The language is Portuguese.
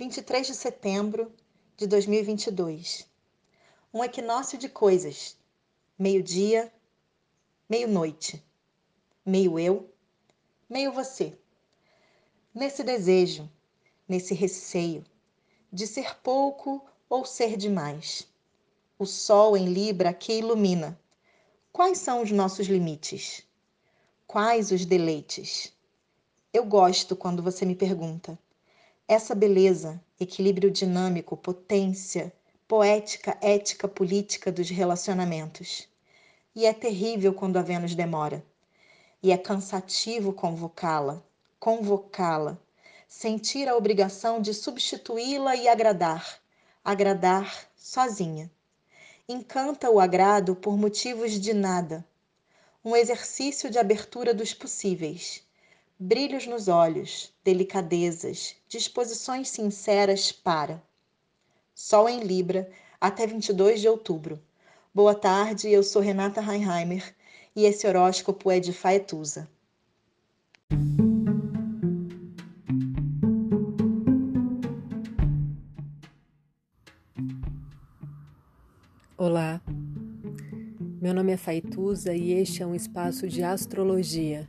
23 de setembro de 2022. Um equinócio de coisas. Meio-dia, meio-noite. Meio eu, meio você. Nesse desejo, nesse receio de ser pouco ou ser demais. O sol em Libra que ilumina. Quais são os nossos limites? Quais os deleites? Eu gosto quando você me pergunta. Essa beleza, equilíbrio dinâmico, potência, poética, ética, política dos relacionamentos. E é terrível quando a Vênus demora. E é cansativo convocá-la, convocá-la, sentir a obrigação de substituí-la e agradar, agradar sozinha. Encanta o agrado por motivos de nada. Um exercício de abertura dos possíveis brilhos nos olhos, delicadezas, disposições sinceras para. Sol em Libra, até 22 de outubro. Boa tarde, eu sou Renata Reinheimer e esse horóscopo é de Faetusa. Olá, meu nome é Faituza e este é um espaço de astrologia